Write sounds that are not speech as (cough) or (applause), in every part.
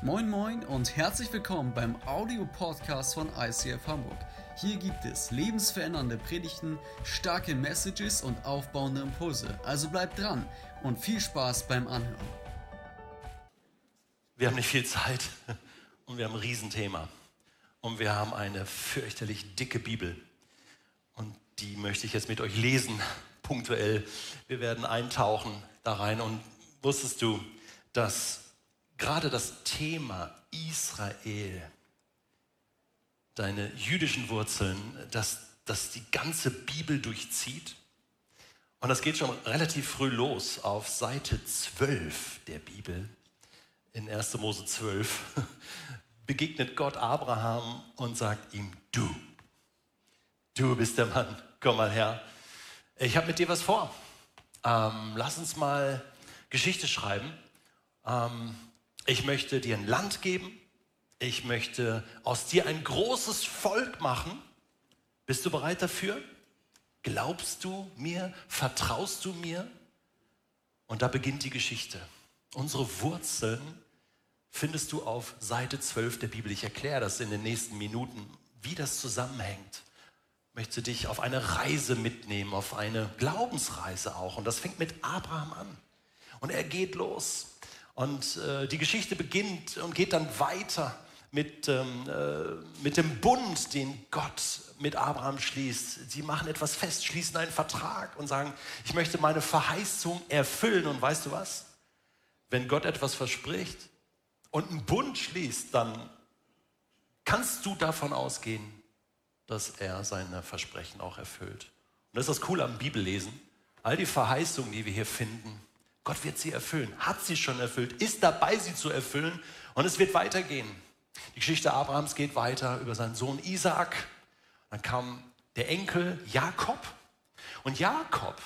Moin Moin und herzlich willkommen beim Audio-Podcast von ICF Hamburg. Hier gibt es lebensverändernde Predigten, starke Messages und aufbauende Impulse. Also bleibt dran und viel Spaß beim Anhören. Wir haben nicht viel Zeit (laughs) und wir haben ein Riesenthema. Und wir haben eine fürchterlich dicke Bibel. Und die möchte ich jetzt mit euch lesen, punktuell. Wir werden eintauchen da rein. Und wusstest du, dass gerade das Thema Israel, deine jüdischen Wurzeln, dass das die ganze Bibel durchzieht. Und das geht schon relativ früh los auf Seite 12 der Bibel. In 1. Mose 12 (laughs) begegnet Gott Abraham und sagt ihm, du, du bist der Mann, komm mal her. Ich habe mit dir was vor. Ähm, lass uns mal Geschichte schreiben. Ähm, ich möchte dir ein Land geben, ich möchte aus dir ein großes Volk machen. Bist du bereit dafür? Glaubst du mir? Vertraust du mir? Und da beginnt die Geschichte. Unsere Wurzeln findest du auf Seite 12 der Bibel. Ich erkläre das in den nächsten Minuten, wie das zusammenhängt. Ich möchte dich auf eine Reise mitnehmen, auf eine Glaubensreise auch. Und das fängt mit Abraham an. Und er geht los. Und äh, die Geschichte beginnt und geht dann weiter mit, ähm, äh, mit dem Bund, den Gott mit Abraham schließt. Sie machen etwas fest, schließen einen Vertrag und sagen, ich möchte meine Verheißung erfüllen. Und weißt du was? Wenn Gott etwas verspricht und einen Bund schließt, dann kannst du davon ausgehen, dass er seine Versprechen auch erfüllt. Und das ist das Coole am Bibellesen. All die Verheißungen, die wir hier finden, Gott wird sie erfüllen, hat sie schon erfüllt, ist dabei, sie zu erfüllen und es wird weitergehen. Die Geschichte Abrahams geht weiter über seinen Sohn Isaak. Dann kam der Enkel Jakob. Und Jakob,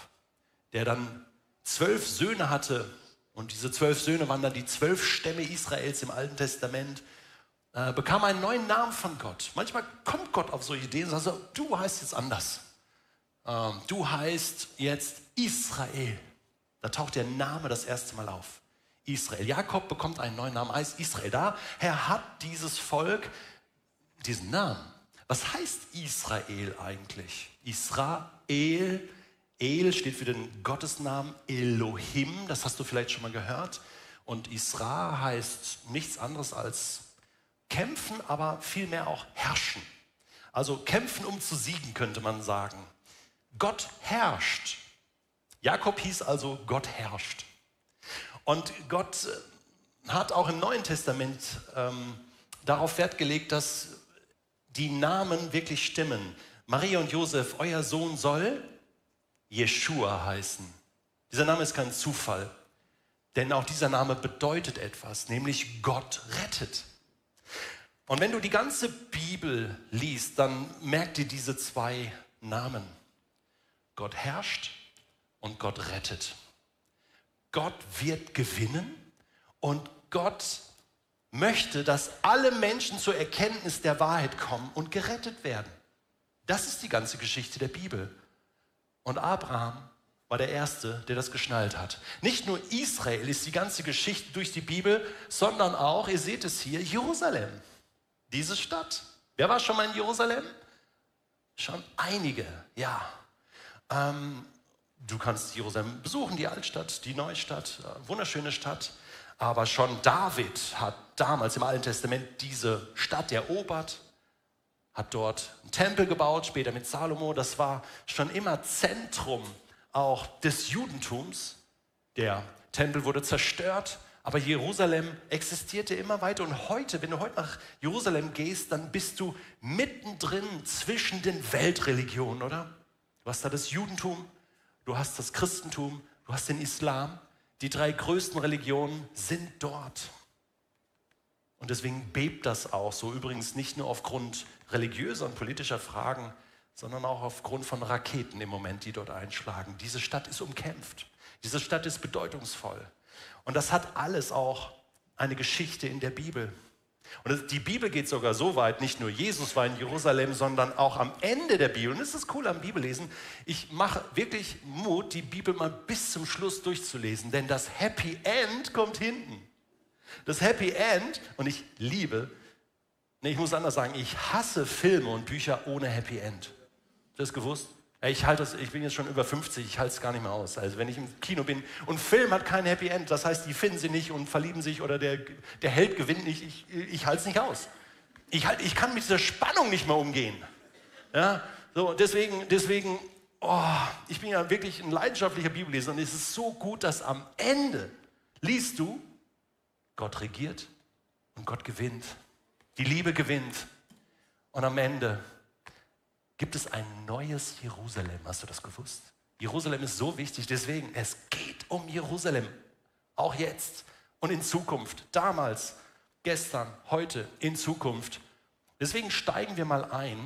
der dann zwölf Söhne hatte, und diese zwölf Söhne waren dann die zwölf Stämme Israels im Alten Testament, äh, bekam einen neuen Namen von Gott. Manchmal kommt Gott auf so Ideen und sagt, so, du heißt jetzt anders. Ähm, du heißt jetzt Israel. Da taucht der Name das erste Mal auf. Israel. Jakob bekommt einen neuen Namen, heißt Israel. Da, Herr hat dieses Volk diesen Namen. Was heißt Israel eigentlich? Israel, El steht für den Gottesnamen Elohim, das hast du vielleicht schon mal gehört. Und Isra heißt nichts anderes als kämpfen, aber vielmehr auch herrschen. Also kämpfen, um zu siegen, könnte man sagen. Gott herrscht. Jakob hieß also, Gott herrscht. Und Gott äh, hat auch im Neuen Testament ähm, darauf Wert gelegt, dass die Namen wirklich stimmen. Maria und Josef, euer Sohn soll Jeshua heißen. Dieser Name ist kein Zufall, denn auch dieser Name bedeutet etwas, nämlich Gott rettet. Und wenn du die ganze Bibel liest, dann merkt ihr diese zwei Namen. Gott herrscht und Gott rettet. Gott wird gewinnen und Gott möchte, dass alle Menschen zur Erkenntnis der Wahrheit kommen und gerettet werden. Das ist die ganze Geschichte der Bibel. Und Abraham war der Erste, der das geschnallt hat. Nicht nur Israel ist die ganze Geschichte durch die Bibel, sondern auch, ihr seht es hier, Jerusalem. Diese Stadt. Wer war schon mal in Jerusalem? Schon einige, ja. Ähm, Du kannst Jerusalem besuchen, die Altstadt, die Neustadt, äh, wunderschöne Stadt. Aber schon David hat damals im Alten Testament diese Stadt erobert, hat dort einen Tempel gebaut, später mit Salomo. Das war schon immer Zentrum auch des Judentums. Der Tempel wurde zerstört, aber Jerusalem existierte immer weiter. Und heute, wenn du heute nach Jerusalem gehst, dann bist du mittendrin zwischen den Weltreligionen, oder? Du hast da das Judentum, du hast das Christentum, du hast den Islam. Die drei größten Religionen sind dort. Und deswegen bebt das auch so. Übrigens nicht nur aufgrund religiöser und politischer Fragen, sondern auch aufgrund von Raketen im Moment, die dort einschlagen. Diese Stadt ist umkämpft. Diese Stadt ist bedeutungsvoll. Und das hat alles auch eine Geschichte in der Bibel. Und die Bibel geht sogar so weit, nicht nur Jesus war in Jerusalem, sondern auch am Ende der Bibel. Und das ist cool am Bibellesen. Ich mache wirklich Mut, die Bibel mal bis zum Schluss durchzulesen, denn das Happy End kommt hinten. Das Happy End, und ich liebe, nee, ich muss anders sagen, ich hasse Filme und Bücher ohne Happy End. Hast du das gewusst? Ich, halte das, ich bin jetzt schon über 50, ich halte es gar nicht mehr aus. Also wenn ich im Kino bin und Film hat kein Happy End, das heißt, die finden sie nicht und verlieben sich oder der, der Held gewinnt nicht, ich, ich halte es nicht aus. Ich, halt, ich kann mit dieser Spannung nicht mehr umgehen. Ja, so, deswegen, deswegen oh, ich bin ja wirklich ein leidenschaftlicher Bibelleser und es ist so gut, dass am Ende liest du, Gott regiert und Gott gewinnt. Die Liebe gewinnt. Und am Ende gibt es ein neues Jerusalem. Hast du das gewusst? Jerusalem ist so wichtig, deswegen, es geht um Jerusalem. Auch jetzt und in Zukunft. Damals, gestern, heute, in Zukunft. Deswegen steigen wir mal ein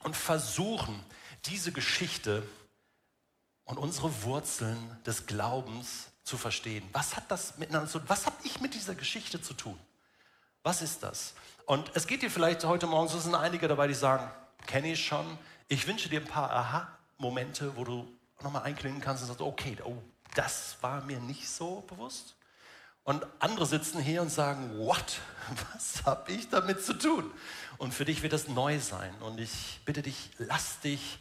und versuchen, diese Geschichte und unsere Wurzeln des Glaubens zu verstehen. Was hat das miteinander zu tun? Was habe ich mit dieser Geschichte zu tun? Was ist das? Und es geht dir vielleicht heute Morgen, so sind einige dabei, die sagen, kenne ich schon. Ich wünsche dir ein paar Aha-Momente, wo du nochmal einklingen kannst und sagst, okay, oh, das war mir nicht so bewusst. Und andere sitzen hier und sagen, what? (laughs) Was habe ich damit zu tun? Und für dich wird das neu sein. Und ich bitte dich, lass dich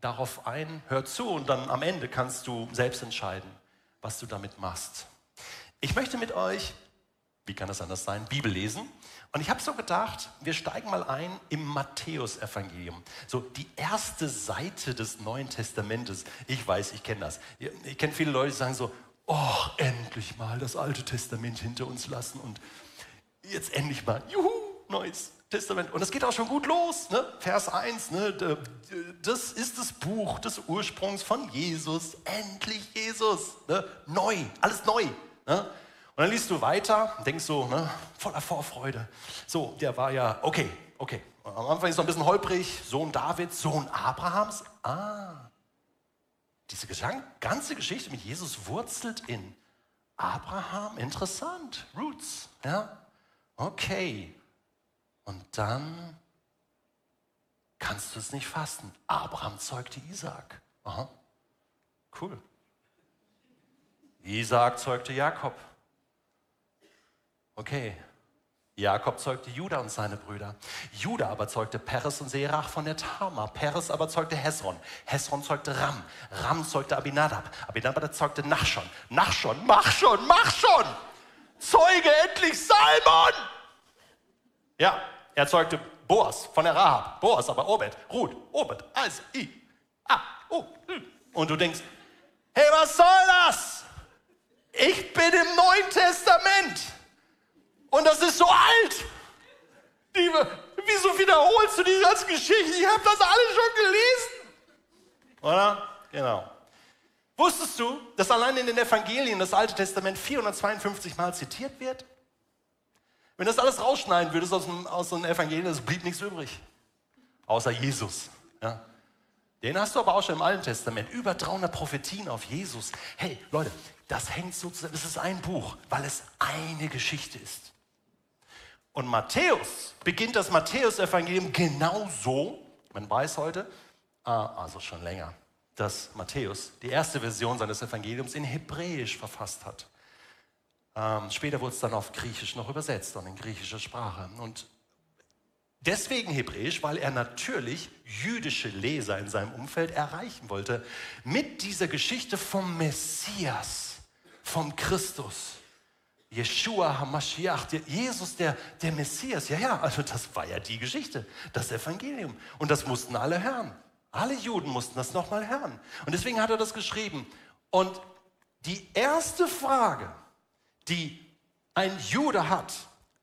darauf ein, hör zu und dann am Ende kannst du selbst entscheiden, was du damit machst. Ich möchte mit euch, wie kann das anders sein, Bibel lesen. Und ich habe so gedacht, wir steigen mal ein im Matthäusevangelium. So die erste Seite des Neuen Testamentes. Ich weiß, ich kenne das. Ich kenne viele Leute, die sagen so, oh, endlich mal das Alte Testament hinter uns lassen und jetzt endlich mal, juhu, Neues Testament. Und es geht auch schon gut los. Ne? Vers 1, ne? das ist das Buch des Ursprungs von Jesus. Endlich Jesus. Ne? Neu, alles neu. Ne? Und dann liest du weiter und denkst so, ne? voller Vorfreude. So, der war ja, okay, okay. Am Anfang ist noch ein bisschen holprig. Sohn Davids, Sohn Abrahams. Ah, diese ganze Geschichte mit Jesus wurzelt in Abraham. Interessant. Roots. Ja? Okay. Und dann kannst du es nicht fassen. Abraham zeugte Isaac. Aha. Cool. Isaac zeugte Jakob. Okay. Jakob zeugte Judah und seine Brüder. Judah aber zeugte Peres und Serach von der Tama. Peres aber zeugte Hesron. Hesron zeugte Ram. Ram zeugte Abinadab. Abinadab zeugte Nachschon. Nachschon, mach schon, mach schon! Zeuge endlich Salmon! Ja, er zeugte Boas von der Rahab. Boas, aber Obed, Ruth, Obed, also, I, A. Hm. Und du denkst, hey, was soll das? Ich bin im Neuen Testament. Und das ist so alt. Die, wieso wiederholst du die ganze Geschichte? Ich habe das alles schon gelesen. Oder? Genau. Wusstest du, dass allein in den Evangelien das Alte Testament 452 Mal zitiert wird? Wenn das alles rausschneiden würdest aus dem, aus dem Evangelium, es blieb nichts übrig. Außer Jesus. Ja. Den hast du aber auch schon im Alten Testament. Über 300 Prophetien auf Jesus. Hey, Leute, das hängt sozusagen, das ist ein Buch, weil es eine Geschichte ist. Und Matthäus beginnt das Matthäus-Evangelium genauso. Man weiß heute, ah, also schon länger, dass Matthäus die erste Version seines Evangeliums in Hebräisch verfasst hat. Ähm, später wurde es dann auf Griechisch noch übersetzt und in griechischer Sprache. Und deswegen Hebräisch, weil er natürlich jüdische Leser in seinem Umfeld erreichen wollte mit dieser Geschichte vom Messias, vom Christus. Yeshua HaMashiach, Jesus, der, der Messias. Ja, ja, also das war ja die Geschichte, das Evangelium. Und das mussten alle hören. Alle Juden mussten das nochmal hören. Und deswegen hat er das geschrieben. Und die erste Frage, die ein Jude hat,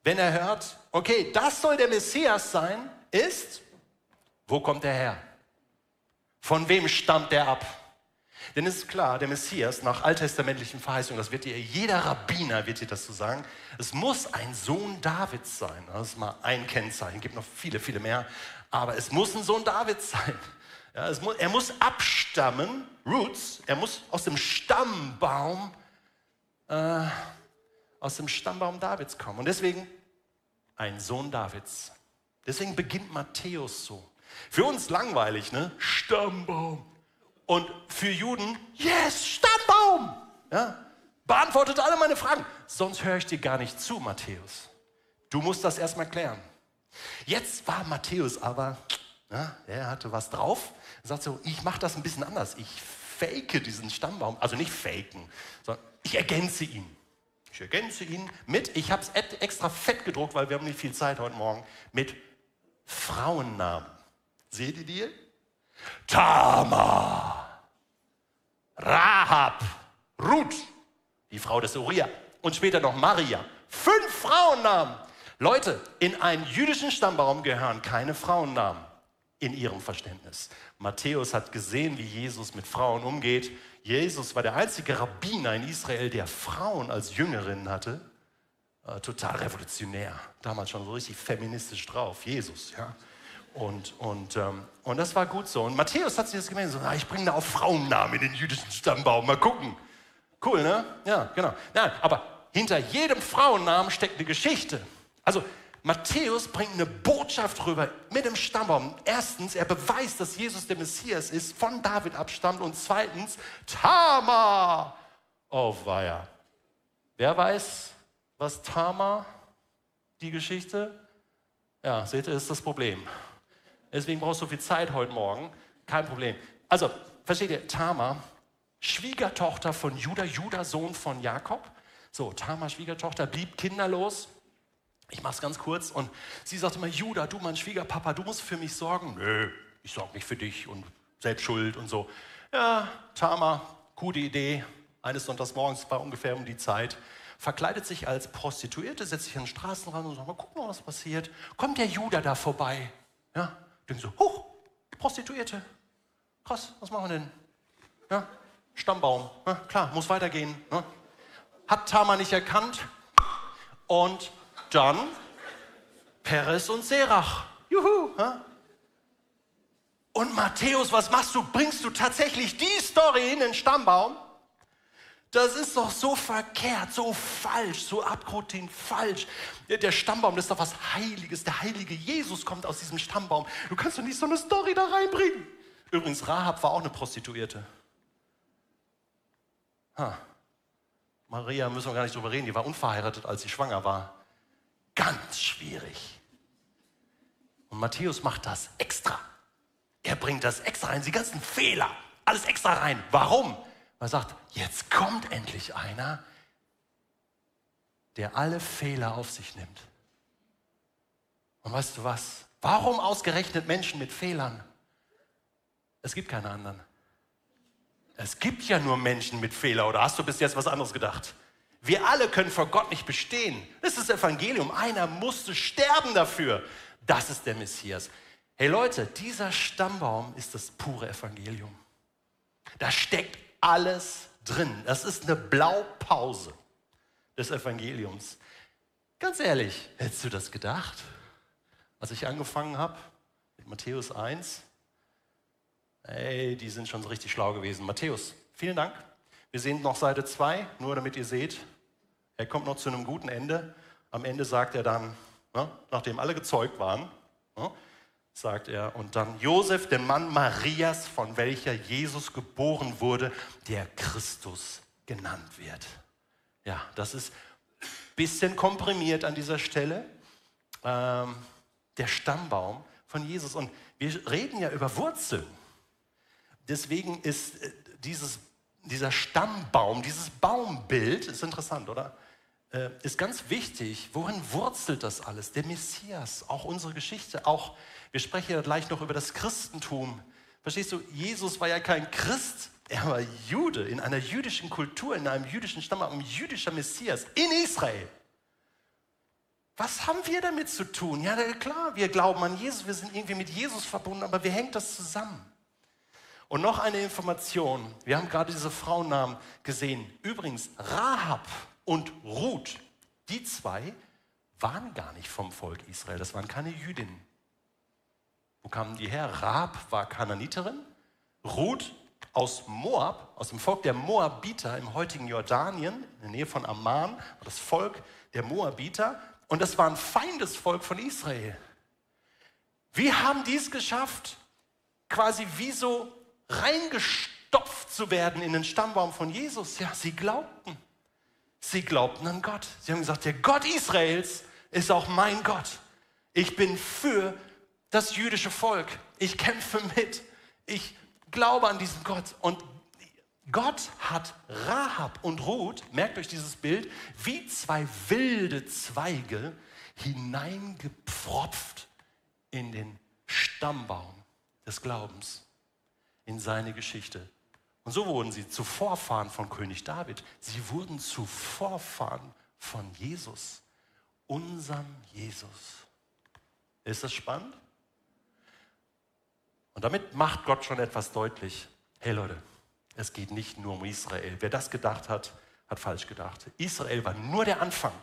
wenn er hört, okay, das soll der Messias sein, ist, wo kommt er her? Von wem stammt er ab? Denn es ist klar, der Messias nach alttestamentlichen Verheißungen, das wird dir, jeder Rabbiner wird dir das so sagen, es muss ein Sohn Davids sein. Das ist mal ein Kennzeichen, es gibt noch viele, viele mehr, aber es muss ein Sohn Davids sein. Ja, muss, er muss abstammen, Roots, er muss aus dem Stammbaum äh, aus dem Stammbaum Davids kommen. Und deswegen ein Sohn Davids. Deswegen beginnt Matthäus so. Für uns langweilig, ne? Stammbaum. Und für Juden, yes, Stammbaum. Ja? Beantwortet alle meine Fragen. sonst höre ich dir gar nicht zu, Matthäus. Du musst das erstmal klären. Jetzt war Matthäus aber, ja, er hatte was drauf, er sagt so, ich mache das ein bisschen anders. Ich fake diesen Stammbaum, also nicht faken, sondern ich ergänze ihn. Ich ergänze ihn mit, ich habe es extra fett gedruckt, weil wir haben nicht viel Zeit heute Morgen, mit Frauennamen. Seht ihr die? Tamar, Rahab, Ruth, die Frau des Uriah und später noch Maria. Fünf Frauennamen. Leute, in einen jüdischen Stammbaum gehören keine Frauennamen in ihrem Verständnis. Matthäus hat gesehen, wie Jesus mit Frauen umgeht. Jesus war der einzige Rabbiner in Israel, der Frauen als Jüngerinnen hatte. Äh, total revolutionär. Damals schon so richtig feministisch drauf. Jesus, ja. Und, und, ähm, und das war gut so. Und Matthäus hat sich das gemerkt, so, na, ich bringe da auch Frauennamen in den jüdischen Stammbaum. Mal gucken. Cool, ne? Ja, genau. Nein, aber hinter jedem Frauennamen steckt eine Geschichte. Also Matthäus bringt eine Botschaft rüber mit dem Stammbaum. Erstens, er beweist, dass Jesus der Messias ist, von David abstammt. Und zweitens, Tama. Oh, weia. Wer weiß, was Tama, die Geschichte? Ja, seht ihr, ist das Problem. Deswegen brauchst du viel Zeit heute Morgen. Kein Problem. Also, versteht ihr, Tama, Schwiegertochter von Judah, Judah, Sohn von Jakob. So, Tama, Schwiegertochter, blieb kinderlos ich mache es ganz kurz. Und sie sagte immer, Judah, du mein Schwiegerpapa, du musst für mich sorgen. Nö, ich sorge nicht für dich und selbst schuld und so. Ja, Tama, gute Idee. Eines Sonntags morgens war ungefähr um die Zeit. Verkleidet sich als Prostituierte, setzt sich an den Straßenrand und sagt, mal gucken, was passiert. Kommt der Judah da vorbei? Ja, denkt so, huch, Prostituierte. Krass, was machen wir denn? Ja, Stammbaum. Ja, klar, muss weitergehen. Ja. Hat Tama nicht erkannt und dann Peres und Serach. Juhu. Und Matthäus, was machst du? Bringst du tatsächlich die Story in den Stammbaum? Das ist doch so verkehrt, so falsch, so abgrundtief falsch. Der Stammbaum, das ist doch was Heiliges. Der heilige Jesus kommt aus diesem Stammbaum. Du kannst doch nicht so eine Story da reinbringen. Übrigens, Rahab war auch eine Prostituierte. Ha. Maria müssen wir gar nicht drüber reden, die war unverheiratet, als sie schwanger war. Ganz schwierig. Und Matthäus macht das extra. Er bringt das extra rein, die ganzen Fehler, alles extra rein. Warum? Er sagt, jetzt kommt endlich einer, der alle Fehler auf sich nimmt. Und weißt du was? Warum ausgerechnet Menschen mit Fehlern? Es gibt keine anderen. Es gibt ja nur Menschen mit Fehlern. Oder hast du bis jetzt was anderes gedacht? Wir alle können vor Gott nicht bestehen. Das ist das Evangelium. Einer musste sterben dafür. Das ist der Messias. Hey Leute, dieser Stammbaum ist das pure Evangelium. Da steckt alles drin. Das ist eine Blaupause des Evangeliums. Ganz ehrlich, hättest du das gedacht? Als ich angefangen habe mit Matthäus 1, ey, die sind schon so richtig schlau gewesen. Matthäus, vielen Dank. Wir sehen noch Seite 2, nur damit ihr seht, er kommt noch zu einem guten Ende. Am Ende sagt er dann, ne, nachdem alle gezeugt waren, ne, sagt er, und dann Josef, der Mann Marias, von welcher Jesus geboren wurde, der Christus genannt wird. Ja, das ist ein bisschen komprimiert an dieser Stelle. Ähm, der Stammbaum von Jesus. Und wir reden ja über Wurzeln. Deswegen ist äh, dieses, dieser Stammbaum, dieses Baumbild, ist interessant, oder? Äh, ist ganz wichtig, worin wurzelt das alles? Der Messias, auch unsere Geschichte, auch, wir sprechen ja gleich noch über das Christentum. Verstehst du, Jesus war ja kein Christ, er war Jude, in einer jüdischen Kultur, in einem jüdischen Stamm, ein jüdischer Messias in Israel. Was haben wir damit zu tun? Ja, klar, wir glauben an Jesus, wir sind irgendwie mit Jesus verbunden, aber wie hängt das zusammen? Und noch eine Information. Wir haben gerade diese Frauennamen gesehen. Übrigens, Rahab und Ruth, die zwei waren gar nicht vom Volk Israel, das waren keine Jüdinnen. Wo kamen die her? Rahab war Kananiterin, Ruth aus Moab, aus dem Volk der Moabiter im heutigen Jordanien, in der Nähe von Amman, war das Volk der Moabiter und das war ein Feindesvolk von Israel. Wie haben die es geschafft, quasi wie so reingestopft zu werden in den Stammbaum von Jesus? Ja, sie glaubten. Sie glaubten an Gott. Sie haben gesagt, der Gott Israels ist auch mein Gott. Ich bin für das jüdische Volk. Ich kämpfe mit. Ich glaube an diesen Gott. Und Gott hat Rahab und Ruth, merkt euch dieses Bild, wie zwei wilde Zweige hineingepfropft in den Stammbaum des Glaubens, in seine Geschichte. Und so wurden sie zu Vorfahren von König David. Sie wurden zu Vorfahren von Jesus, unserem Jesus. Ist das spannend? Und damit macht Gott schon etwas deutlich. Hey Leute, es geht nicht nur um Israel. Wer das gedacht hat, hat falsch gedacht. Israel war nur der Anfang.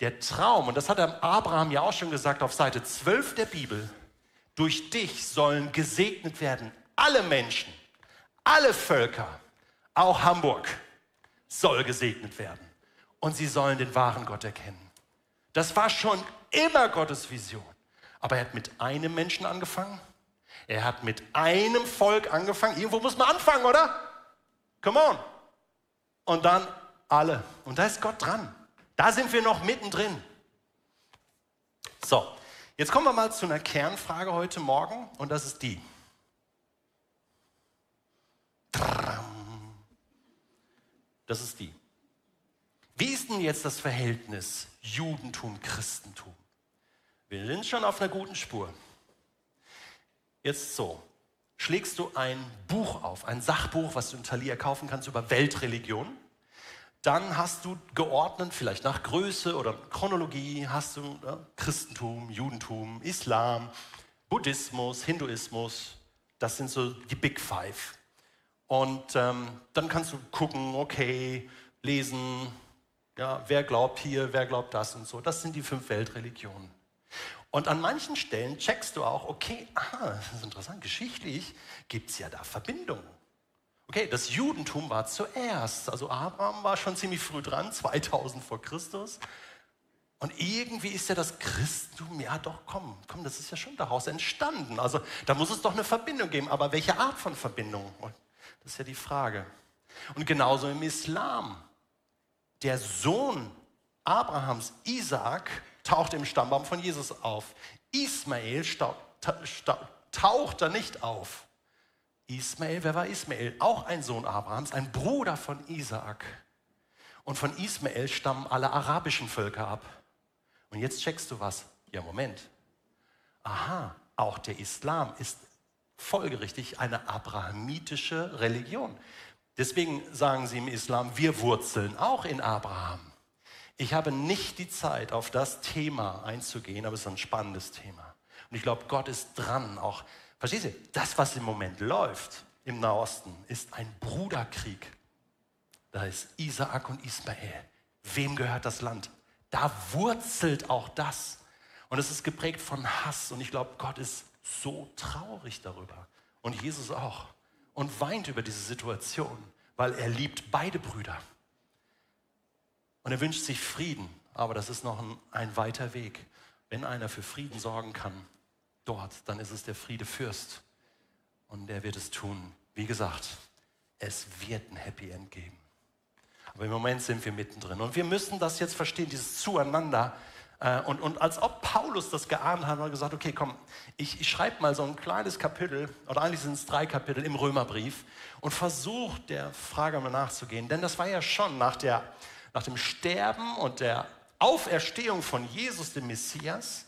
Der Traum, und das hat Abraham ja auch schon gesagt auf Seite 12 der Bibel, durch dich sollen gesegnet werden alle Menschen, alle Völker, auch Hamburg soll gesegnet werden. Und sie sollen den wahren Gott erkennen. Das war schon immer Gottes Vision. Aber er hat mit einem Menschen angefangen er hat mit einem Volk angefangen. Irgendwo muss man anfangen, oder? Come on. Und dann alle. Und da ist Gott dran. Da sind wir noch mittendrin. So, jetzt kommen wir mal zu einer Kernfrage heute Morgen und das ist die. Das ist die. Wie ist denn jetzt das Verhältnis Judentum-Christentum? Wir sind schon auf einer guten Spur. Jetzt so, schlägst du ein Buch auf, ein Sachbuch, was du in Thalia kaufen kannst über Weltreligion. Dann hast du geordnet, vielleicht nach Größe oder Chronologie, hast du ja, Christentum, Judentum, Islam, Buddhismus, Hinduismus. Das sind so die Big Five. Und ähm, dann kannst du gucken, okay, lesen, ja, wer glaubt hier, wer glaubt das und so. Das sind die fünf Weltreligionen. Und an manchen Stellen checkst du auch, okay, aha, das ist interessant, geschichtlich gibt es ja da Verbindungen. Okay, das Judentum war zuerst, also Abraham war schon ziemlich früh dran, (laughs) 2000 vor Christus. Und irgendwie ist ja das Christentum, ja doch, komm, komm, das ist ja schon daraus entstanden. Also da muss es doch eine Verbindung geben, aber welche Art von Verbindung? Das ist ja die Frage. Und genauso im Islam. Der Sohn Abrahams, Isaac, taucht im Stammbaum von Jesus auf. Ismael taucht da nicht auf. Ismael, wer war Ismael? Auch ein Sohn Abrahams, ein Bruder von Isaak. Und von Ismael stammen alle arabischen Völker ab. Und jetzt checkst du was. Ja, Moment. Aha, auch der Islam ist folgerichtig eine abrahamitische Religion. Deswegen sagen sie im Islam, wir wurzeln auch in Abraham. Ich habe nicht die Zeit, auf das Thema einzugehen, aber es ist ein spannendes Thema. Und ich glaube, Gott ist dran, auch, verstehst du, das, was im Moment läuft im Nahosten, ist ein Bruderkrieg. Da ist Isaak und Ismael. Wem gehört das Land? Da wurzelt auch das. Und es ist geprägt von Hass. Und ich glaube, Gott ist so traurig darüber. Und Jesus auch. Und weint über diese Situation, weil er liebt beide Brüder. Und er wünscht sich Frieden, aber das ist noch ein, ein weiter Weg. Wenn einer für Frieden sorgen kann, dort, dann ist es der Friedefürst. Und der wird es tun. Wie gesagt, es wird ein Happy End geben. Aber im Moment sind wir mittendrin. Und wir müssen das jetzt verstehen, dieses Zueinander. Äh, und, und als ob Paulus das geahnt hat und gesagt, okay, komm, ich, ich schreibe mal so ein kleines Kapitel, oder eigentlich sind es drei Kapitel im Römerbrief, und versuche der Frage mal nachzugehen. Denn das war ja schon nach der nach dem Sterben und der Auferstehung von Jesus, dem Messias,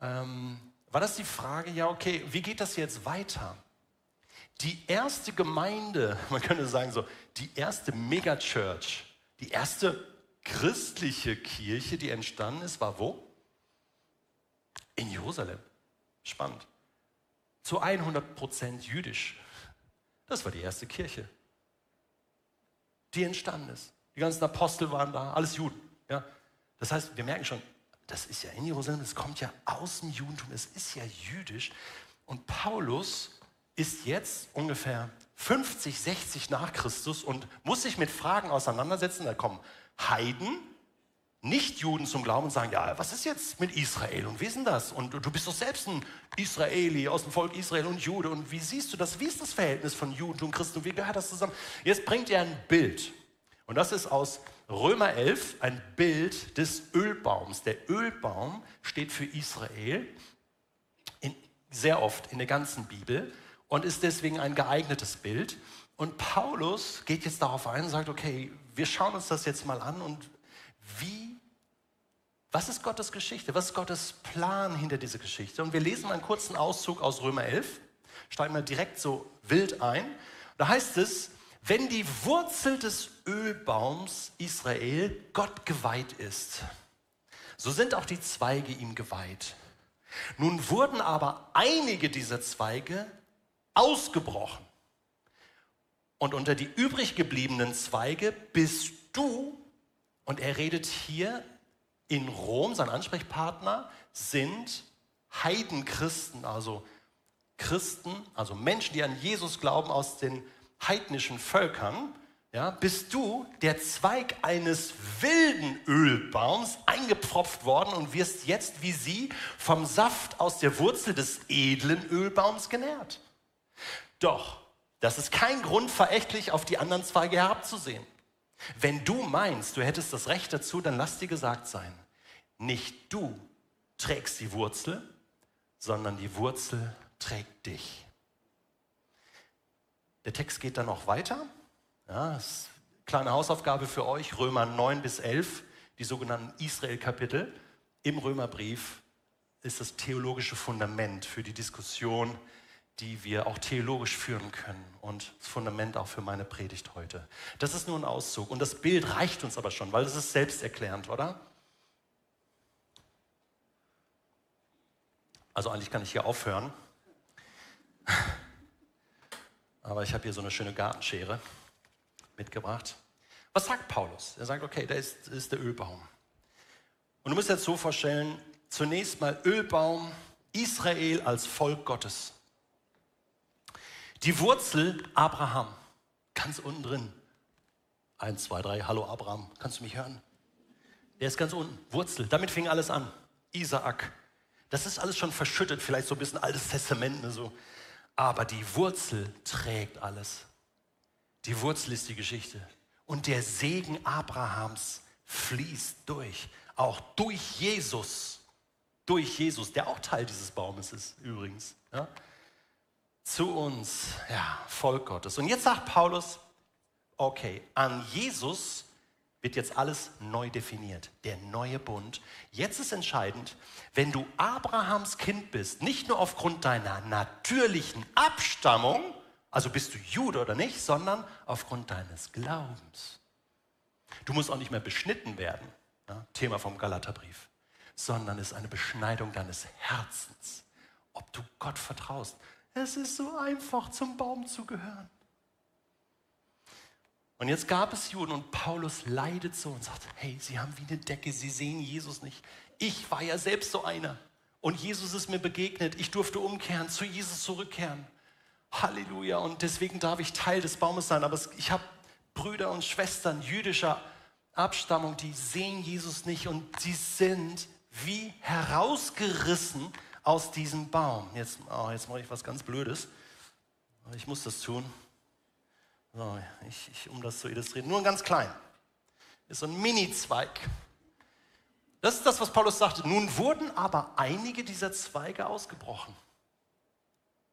ähm, war das die Frage, ja, okay, wie geht das jetzt weiter? Die erste Gemeinde, (laughs) man könnte sagen so, die erste Megachurch, die erste christliche Kirche, die entstanden ist, war wo? In Jerusalem. Spannend. Zu 100 Prozent jüdisch. Das war die erste Kirche, die entstanden ist. Die ganzen Apostel waren da, alles Juden. Ja? Das heißt, wir merken schon, das ist ja in Jerusalem, das kommt ja aus dem Judentum, es ist ja jüdisch. Und Paulus ist jetzt ungefähr 50, 60 nach Christus und muss sich mit Fragen auseinandersetzen. Da kommen Heiden, nicht-Juden zum Glauben und sagen, ja, was ist jetzt mit Israel und wie ist denn das? Und du bist doch selbst ein Israeli aus dem Volk Israel und Jude und wie siehst du das? Wie ist das Verhältnis von Judentum und Christentum? Wie gehört das zusammen? Jetzt bringt er ein Bild und das ist aus Römer 11 ein Bild des Ölbaums. Der Ölbaum steht für Israel in, sehr oft in der ganzen Bibel und ist deswegen ein geeignetes Bild. Und Paulus geht jetzt darauf ein und sagt, okay, wir schauen uns das jetzt mal an und wie, was ist Gottes Geschichte? Was ist Gottes Plan hinter dieser Geschichte? Und wir lesen mal einen kurzen Auszug aus Römer 11, steigen wir direkt so wild ein. Da heißt es, wenn die Wurzel des Ölbaums Israel Gott geweiht ist, so sind auch die Zweige ihm geweiht. Nun wurden aber einige dieser Zweige ausgebrochen. Und unter die übrig gebliebenen Zweige bist du, und er redet hier in Rom, sein Ansprechpartner, sind Heidenchristen, also Christen, also Menschen, die an Jesus glauben aus den heidnischen Völkern, ja, bist du der Zweig eines wilden Ölbaums eingepfropft worden und wirst jetzt wie sie vom Saft aus der Wurzel des edlen Ölbaums genährt. Doch, das ist kein Grund, verächtlich auf die anderen Zweige herabzusehen. Wenn du meinst, du hättest das Recht dazu, dann lass dir gesagt sein, nicht du trägst die Wurzel, sondern die Wurzel trägt dich. Der Text geht dann noch weiter. Ja, kleine Hausaufgabe für euch, Römer 9 bis 11, die sogenannten Israel-Kapitel. Im Römerbrief ist das theologische Fundament für die Diskussion, die wir auch theologisch führen können und das Fundament auch für meine Predigt heute. Das ist nur ein Auszug und das Bild reicht uns aber schon, weil es ist selbsterklärend, oder? Also eigentlich kann ich hier aufhören. Aber ich habe hier so eine schöne Gartenschere mitgebracht. Was sagt Paulus? Er sagt, okay, da ist, ist der Ölbaum. Und du musst dir jetzt so vorstellen, zunächst mal Ölbaum, Israel als Volk Gottes. Die Wurzel Abraham, ganz unten drin. Eins, zwei, drei, hallo Abraham, kannst du mich hören? Der ist ganz unten, Wurzel, damit fing alles an. Isaak. Das ist alles schon verschüttet, vielleicht so ein bisschen Altes Testament, ne, so aber die Wurzel trägt alles. Die Wurzel ist die Geschichte. Und der Segen Abrahams fließt durch, auch durch Jesus. Durch Jesus, der auch Teil dieses Baumes ist, übrigens. Ja? Zu uns, ja, Volk Gottes. Und jetzt sagt Paulus, okay, an Jesus wird jetzt alles neu definiert. Der neue Bund. Jetzt ist entscheidend, wenn du Abrahams Kind bist, nicht nur aufgrund deiner natürlichen Abstammung, also bist du Jude oder nicht, sondern aufgrund deines Glaubens. Du musst auch nicht mehr beschnitten werden, ja, Thema vom Galaterbrief, sondern es ist eine Beschneidung deines Herzens, ob du Gott vertraust. Es ist so einfach, zum Baum zu gehören. Und jetzt gab es Juden und Paulus leidet so und sagt, hey, sie haben wie eine Decke, sie sehen Jesus nicht. Ich war ja selbst so einer. Und Jesus ist mir begegnet. Ich durfte umkehren, zu Jesus zurückkehren. Halleluja. Und deswegen darf ich Teil des Baumes sein. Aber ich habe Brüder und Schwestern jüdischer Abstammung, die sehen Jesus nicht und sie sind wie herausgerissen aus diesem Baum. Jetzt, oh, jetzt mache ich was ganz Blödes. Ich muss das tun. So, ich, ich, um das zu illustrieren, nur ganz klein. Ist so ein Mini-Zweig. Das ist das, was Paulus sagte. Nun wurden aber einige dieser Zweige ausgebrochen.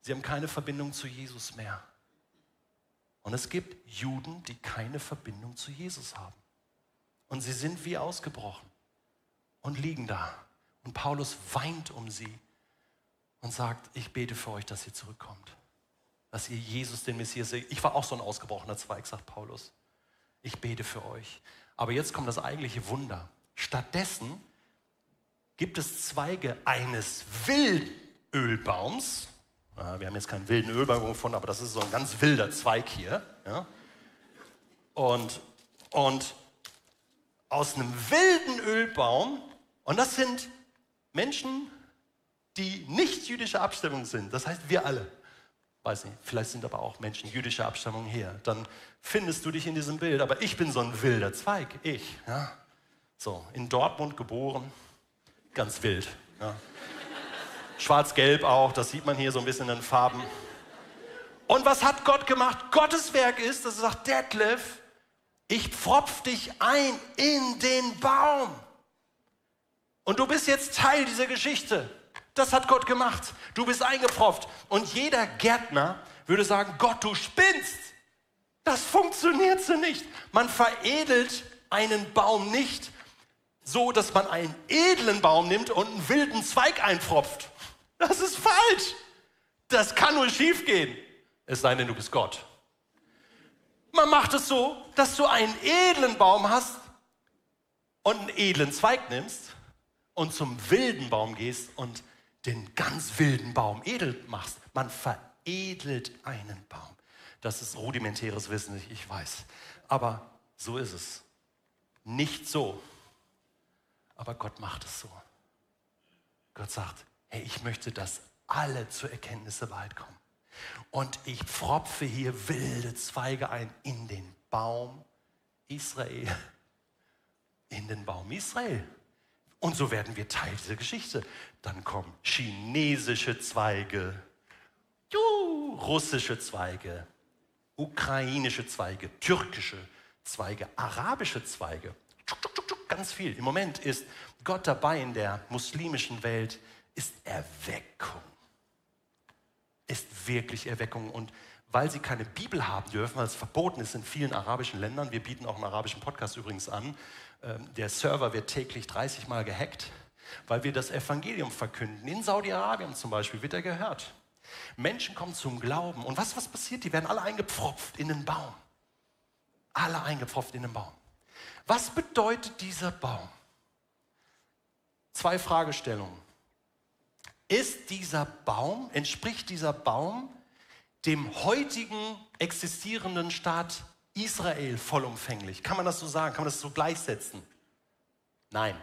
Sie haben keine Verbindung zu Jesus mehr. Und es gibt Juden, die keine Verbindung zu Jesus haben. Und sie sind wie ausgebrochen und liegen da. Und Paulus weint um sie und sagt, ich bete für euch, dass ihr zurückkommt dass ihr Jesus, den Messias, seht. Ich war auch so ein ausgebrochener Zweig, sagt Paulus. Ich bete für euch. Aber jetzt kommt das eigentliche Wunder. Stattdessen gibt es Zweige eines Wildölbaums. Wir haben jetzt keinen wilden Ölbaum gefunden, aber das ist so ein ganz wilder Zweig hier. Ja? Und, und aus einem wilden Ölbaum, und das sind Menschen, die nicht jüdischer Abstimmung sind, das heißt wir alle weiß nicht, vielleicht sind aber auch Menschen jüdischer Abstammung hier, dann findest du dich in diesem Bild. Aber ich bin so ein wilder Zweig, ich. Ja? So, in Dortmund geboren, ganz wild. Ja? Schwarz-Gelb auch, das sieht man hier so ein bisschen in den Farben. Und was hat Gott gemacht? Gottes Werk ist, dass er sagt, Detlef, Ich pfropf dich ein in den Baum. Und du bist jetzt Teil dieser Geschichte. Das hat Gott gemacht. Du bist eingepfropft. Und jeder Gärtner würde sagen, Gott, du spinnst. Das funktioniert so nicht. Man veredelt einen Baum nicht so, dass man einen edlen Baum nimmt und einen wilden Zweig einpfropft. Das ist falsch. Das kann nur schief gehen. Es sei denn, du bist Gott. Man macht es so, dass du einen edlen Baum hast und einen edlen Zweig nimmst und zum wilden Baum gehst und den ganz wilden Baum edel machst. Man veredelt einen Baum. Das ist rudimentäres Wissen, ich weiß. Aber so ist es. Nicht so. Aber Gott macht es so. Gott sagt, hey, ich möchte, dass alle zur Erkenntnis der Wahrheit kommen. Und ich pfropfe hier wilde Zweige ein in den Baum Israel. In den Baum Israel. Und so werden wir Teil dieser Geschichte. Dann kommen chinesische Zweige, russische Zweige, ukrainische Zweige, türkische Zweige, arabische Zweige. Ganz viel. Im Moment ist Gott dabei in der muslimischen Welt, ist Erweckung. Ist wirklich Erweckung. Und weil sie keine Bibel haben dürfen, weil es verboten ist in vielen arabischen Ländern, wir bieten auch einen arabischen Podcast übrigens an, der Server wird täglich 30 Mal gehackt, weil wir das Evangelium verkünden. In Saudi-Arabien zum Beispiel wird er gehört. Menschen kommen zum Glauben. Und was, was passiert? Die werden alle eingepfropft in den Baum. Alle eingepfropft in den Baum. Was bedeutet dieser Baum? Zwei Fragestellungen. Ist dieser Baum, entspricht dieser Baum dem heutigen existierenden Staat Israel vollumfänglich. Kann man das so sagen? Kann man das so gleichsetzen? Nein,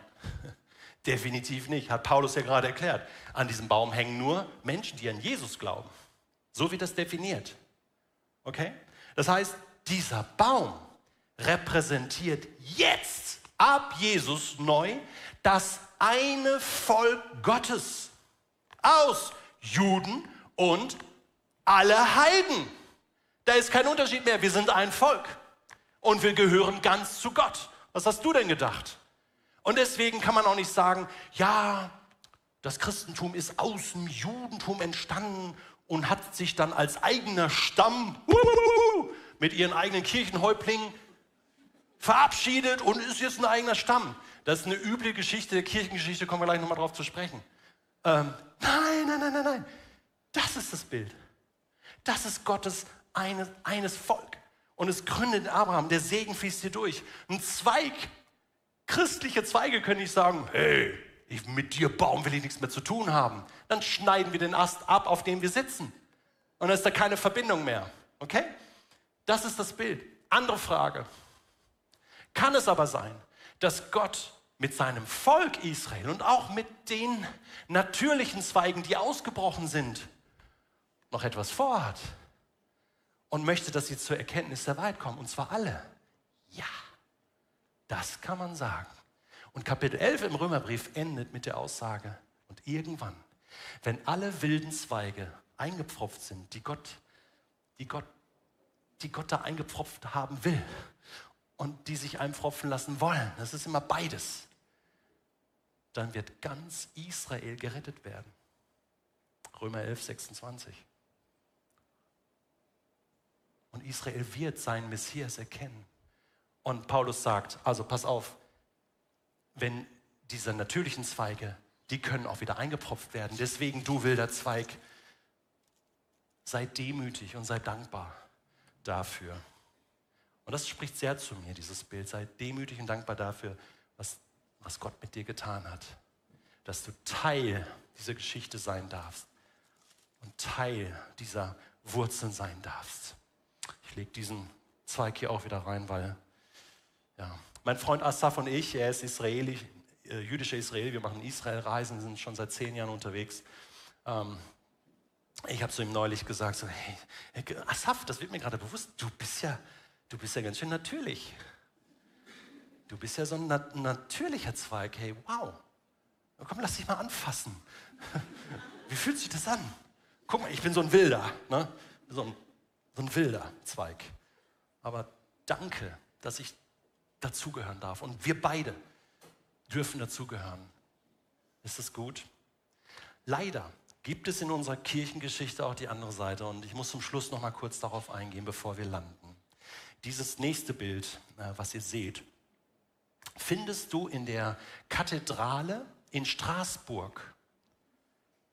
(laughs) definitiv nicht. Hat Paulus ja gerade erklärt. An diesem Baum hängen nur Menschen, die an Jesus glauben. So wird das definiert. Okay? Das heißt, dieser Baum repräsentiert jetzt ab Jesus neu das eine Volk Gottes aus Juden und alle Heiden. Da ist kein Unterschied mehr. Wir sind ein Volk und wir gehören ganz zu Gott. Was hast du denn gedacht? Und deswegen kann man auch nicht sagen, ja, das Christentum ist aus dem Judentum entstanden und hat sich dann als eigener Stamm mit ihren eigenen Kirchenhäuptlingen verabschiedet und ist jetzt ein eigener Stamm. Das ist eine üble Geschichte der Kirchengeschichte, kommen wir gleich nochmal drauf zu sprechen. Ähm, nein, nein, nein, nein, nein. Das ist das Bild. Das ist Gottes eines, eines Volk. Und es gründet Abraham, der Segen fließt hier durch. Ein Zweig, christliche Zweige können nicht sagen, hey, ich, mit dir Baum will ich nichts mehr zu tun haben. Dann schneiden wir den Ast ab, auf dem wir sitzen. Und dann ist da keine Verbindung mehr. Okay? Das ist das Bild. Andere Frage. Kann es aber sein, dass Gott mit seinem Volk Israel und auch mit den natürlichen Zweigen, die ausgebrochen sind, noch etwas vorhat? Und möchte, dass sie zur Erkenntnis der Wahrheit kommen. Und zwar alle. Ja, das kann man sagen. Und Kapitel 11 im Römerbrief endet mit der Aussage, und irgendwann, wenn alle wilden Zweige eingepfropft sind, die Gott, die Gott, die Gott da eingepfropft haben will und die sich einpfropfen lassen wollen, das ist immer beides, dann wird ganz Israel gerettet werden. Römer 11, 26. Und Israel wird seinen Messias erkennen. Und Paulus sagt, also pass auf, wenn diese natürlichen Zweige, die können auch wieder eingepropft werden. Deswegen, du wilder Zweig, sei demütig und sei dankbar dafür. Und das spricht sehr zu mir, dieses Bild. Sei demütig und dankbar dafür, was, was Gott mit dir getan hat. Dass du Teil dieser Geschichte sein darfst und Teil dieser Wurzeln sein darfst. Lege diesen Zweig hier auch wieder rein, weil ja, mein Freund Asaf und ich, er ist Israeli, äh, jüdischer Israeli, wir machen Israel-Reisen, sind schon seit zehn Jahren unterwegs. Ähm, ich habe zu ihm neulich gesagt, so, hey, Asaf, das wird mir gerade bewusst, du bist ja, du bist ja ganz schön natürlich. Du bist ja so ein nat natürlicher Zweig. Hey, wow. Komm, lass dich mal anfassen. (laughs) Wie fühlt sich das an? Guck mal, ich bin so ein Wilder. Ne? So ein so ein wilder Zweig. Aber danke, dass ich dazugehören darf. Und wir beide dürfen dazugehören. Ist das gut? Leider gibt es in unserer Kirchengeschichte auch die andere Seite. Und ich muss zum Schluss noch mal kurz darauf eingehen, bevor wir landen. Dieses nächste Bild, äh, was ihr seht, findest du in der Kathedrale in Straßburg,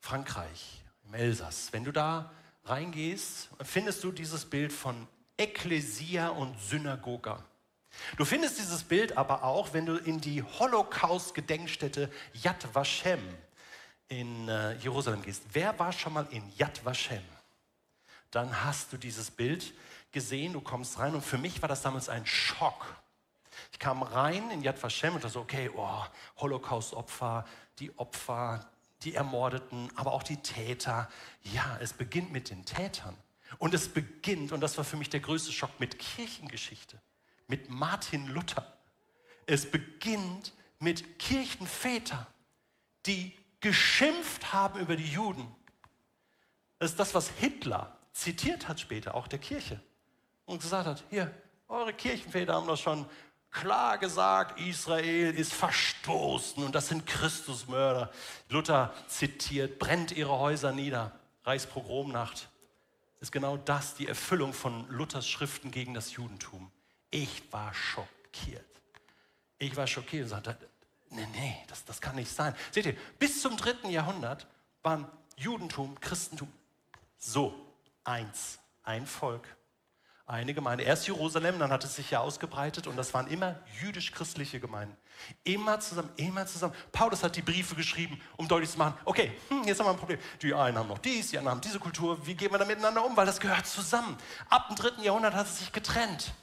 Frankreich, im Elsass. Wenn du da reingehst, findest du dieses Bild von Ekklesia und Synagoga. Du findest dieses Bild aber auch, wenn du in die Holocaust-Gedenkstätte Yad Vashem in äh, Jerusalem gehst. Wer war schon mal in Yad Vashem? Dann hast du dieses Bild gesehen, du kommst rein und für mich war das damals ein Schock. Ich kam rein in Yad Vashem und dachte so, okay, oh, Holocaust-Opfer, die Opfer, die Ermordeten, aber auch die Täter. Ja, es beginnt mit den Tätern. Und es beginnt, und das war für mich der größte Schock, mit Kirchengeschichte, mit Martin Luther. Es beginnt mit Kirchenvätern, die geschimpft haben über die Juden. Das ist das, was Hitler zitiert hat später, auch der Kirche. Und gesagt hat, hier, eure Kirchenväter haben doch schon klar gesagt, Israel ist verstoßen und das sind Christusmörder. Luther zitiert, brennt ihre Häuser nieder. Reichspogromnacht ist genau das, die Erfüllung von Luthers Schriften gegen das Judentum. Ich war schockiert. Ich war schockiert und sagte, nee, nee, das, das kann nicht sein. Seht ihr, bis zum dritten Jahrhundert waren Judentum, Christentum so eins, ein Volk eine Gemeinde. Erst Jerusalem, dann hat es sich ja ausgebreitet und das waren immer jüdisch-christliche Gemeinden. Immer zusammen, immer zusammen. Paulus hat die Briefe geschrieben, um deutlich zu machen, okay, hm, jetzt haben wir ein Problem. Die einen haben noch dies, die anderen haben diese Kultur. Wie gehen wir da miteinander um? Weil das gehört zusammen. Ab dem dritten Jahrhundert hat es sich getrennt.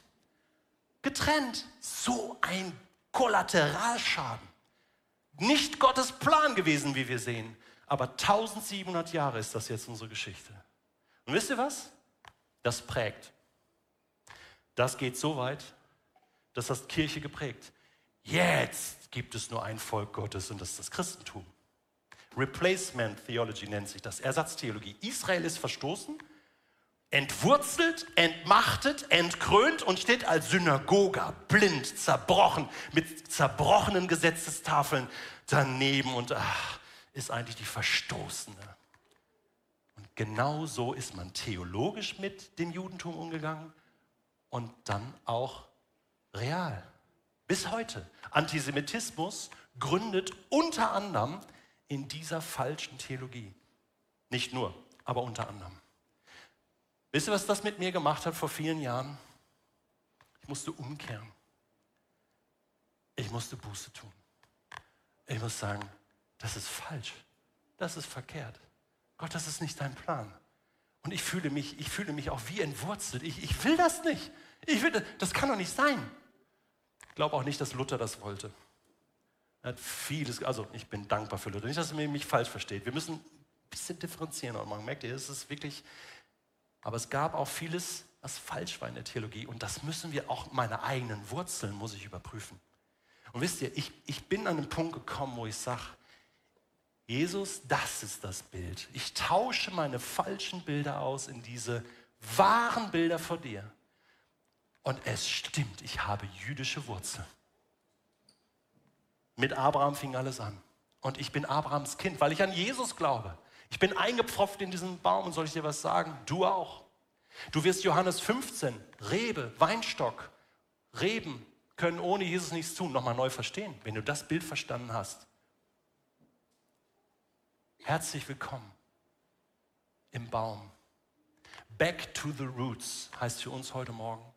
Getrennt. So ein Kollateralschaden. Nicht Gottes Plan gewesen, wie wir sehen. Aber 1700 Jahre ist das jetzt unsere Geschichte. Und wisst ihr was? Das prägt. Das geht so weit, dass das Kirche geprägt. Jetzt gibt es nur ein Volk Gottes und das ist das Christentum. Replacement Theology nennt sich das, Ersatztheologie. Israel ist verstoßen, entwurzelt, entmachtet, entkrönt und steht als Synagoga, blind, zerbrochen, mit zerbrochenen Gesetzestafeln daneben und ach, ist eigentlich die Verstoßene. Und genau so ist man theologisch mit dem Judentum umgegangen und dann auch real. Bis heute. Antisemitismus gründet unter anderem in dieser falschen Theologie. Nicht nur, aber unter anderem. Wisst ihr, was das mit mir gemacht hat vor vielen Jahren? Ich musste umkehren. Ich musste Buße tun. Ich muss sagen, das ist falsch. Das ist verkehrt. Gott, das ist nicht dein Plan. Und ich fühle mich, ich fühle mich auch wie entwurzelt. Ich, ich will das nicht. Ich will, das kann doch nicht sein. Ich glaube auch nicht, dass Luther das wollte. Er hat vieles, also ich bin dankbar für Luther. Nicht, dass er mich falsch versteht. Wir müssen ein bisschen differenzieren. Und man merkt, es ist wirklich, aber es gab auch vieles, was falsch war in der Theologie. Und das müssen wir auch, meine eigenen Wurzeln muss ich überprüfen. Und wisst ihr, ich, ich bin an einen Punkt gekommen, wo ich sage, Jesus, das ist das Bild. Ich tausche meine falschen Bilder aus in diese wahren Bilder vor dir. Und es stimmt, ich habe jüdische Wurzeln. Mit Abraham fing alles an. Und ich bin Abrahams Kind, weil ich an Jesus glaube. Ich bin eingepfropft in diesen Baum und soll ich dir was sagen? Du auch. Du wirst Johannes 15, Rebe, Weinstock, Reben können ohne Jesus nichts tun, nochmal neu verstehen, wenn du das Bild verstanden hast. Herzlich willkommen im Baum. Back to the roots heißt für uns heute Morgen.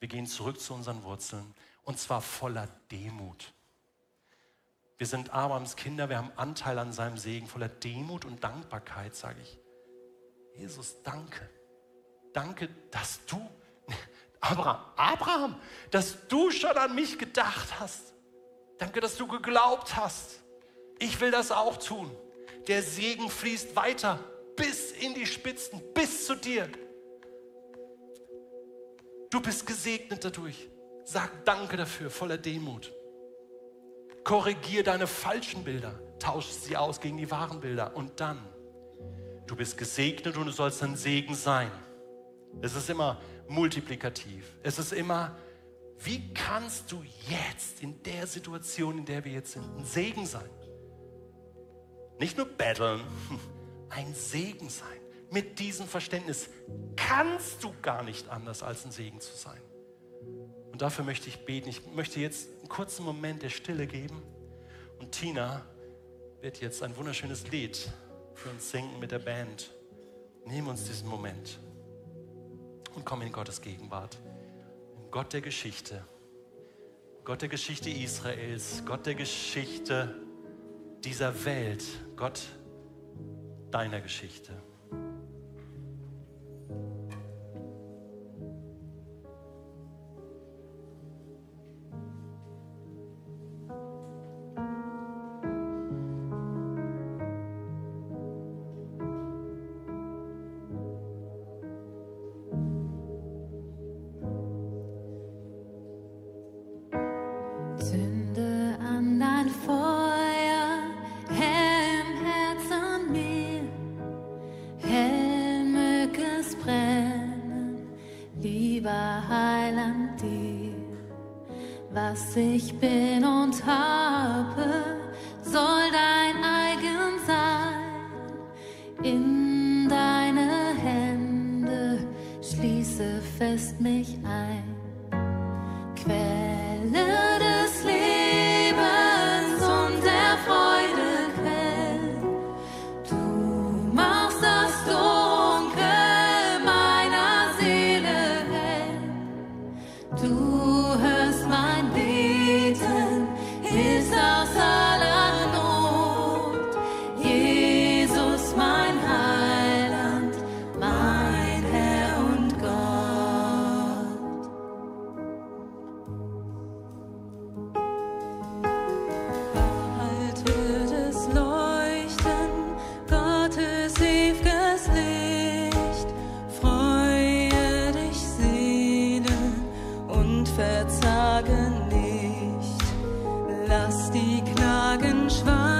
Wir gehen zurück zu unseren Wurzeln und zwar voller Demut. Wir sind Abrahams Kinder, wir haben Anteil an seinem Segen, voller Demut und Dankbarkeit, sage ich. Jesus, danke. Danke, dass du, (laughs) Abraham, Abraham, dass du schon an mich gedacht hast. Danke, dass du geglaubt hast. Ich will das auch tun. Der Segen fließt weiter bis in die Spitzen, bis zu dir. Du bist gesegnet dadurch. Sag Danke dafür, voller Demut. Korrigier deine falschen Bilder, tausch sie aus gegen die wahren Bilder und dann, du bist gesegnet und du sollst ein Segen sein. Es ist immer multiplikativ. Es ist immer Wie kannst du jetzt in der Situation, in der wir jetzt sind, ein Segen sein? Nicht nur betteln, (laughs) ein Segen sein. Mit diesem Verständnis kannst du gar nicht anders als ein Segen zu sein. Und dafür möchte ich beten. Ich möchte jetzt einen kurzen Moment der Stille geben. Und Tina wird jetzt ein wunderschönes Lied für uns singen mit der Band. Nehmen uns diesen Moment und kommen in Gottes Gegenwart. Gott der Geschichte, Gott der Geschichte Israels, Gott der Geschichte dieser Welt, Gott deiner Geschichte. ich bin. Klagen nicht, lass die Klagen schweigen.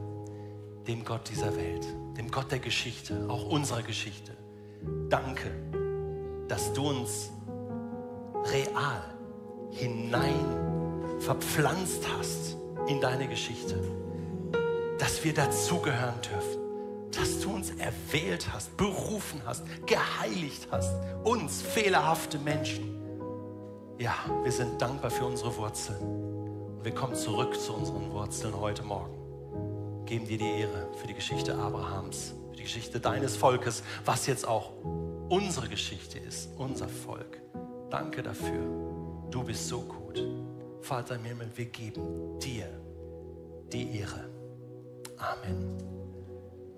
dem Gott dieser Welt, dem Gott der Geschichte, auch unserer Geschichte. Danke, dass du uns real hinein verpflanzt hast in deine Geschichte, dass wir dazugehören dürfen dass du uns erwählt hast, berufen hast, geheiligt hast, uns fehlerhafte Menschen. Ja, wir sind dankbar für unsere Wurzeln. Und wir kommen zurück zu unseren Wurzeln heute Morgen. Geben dir die Ehre für die Geschichte Abrahams, für die Geschichte deines Volkes, was jetzt auch unsere Geschichte ist, unser Volk. Danke dafür. Du bist so gut. Vater im Himmel, wir geben dir die Ehre. Amen.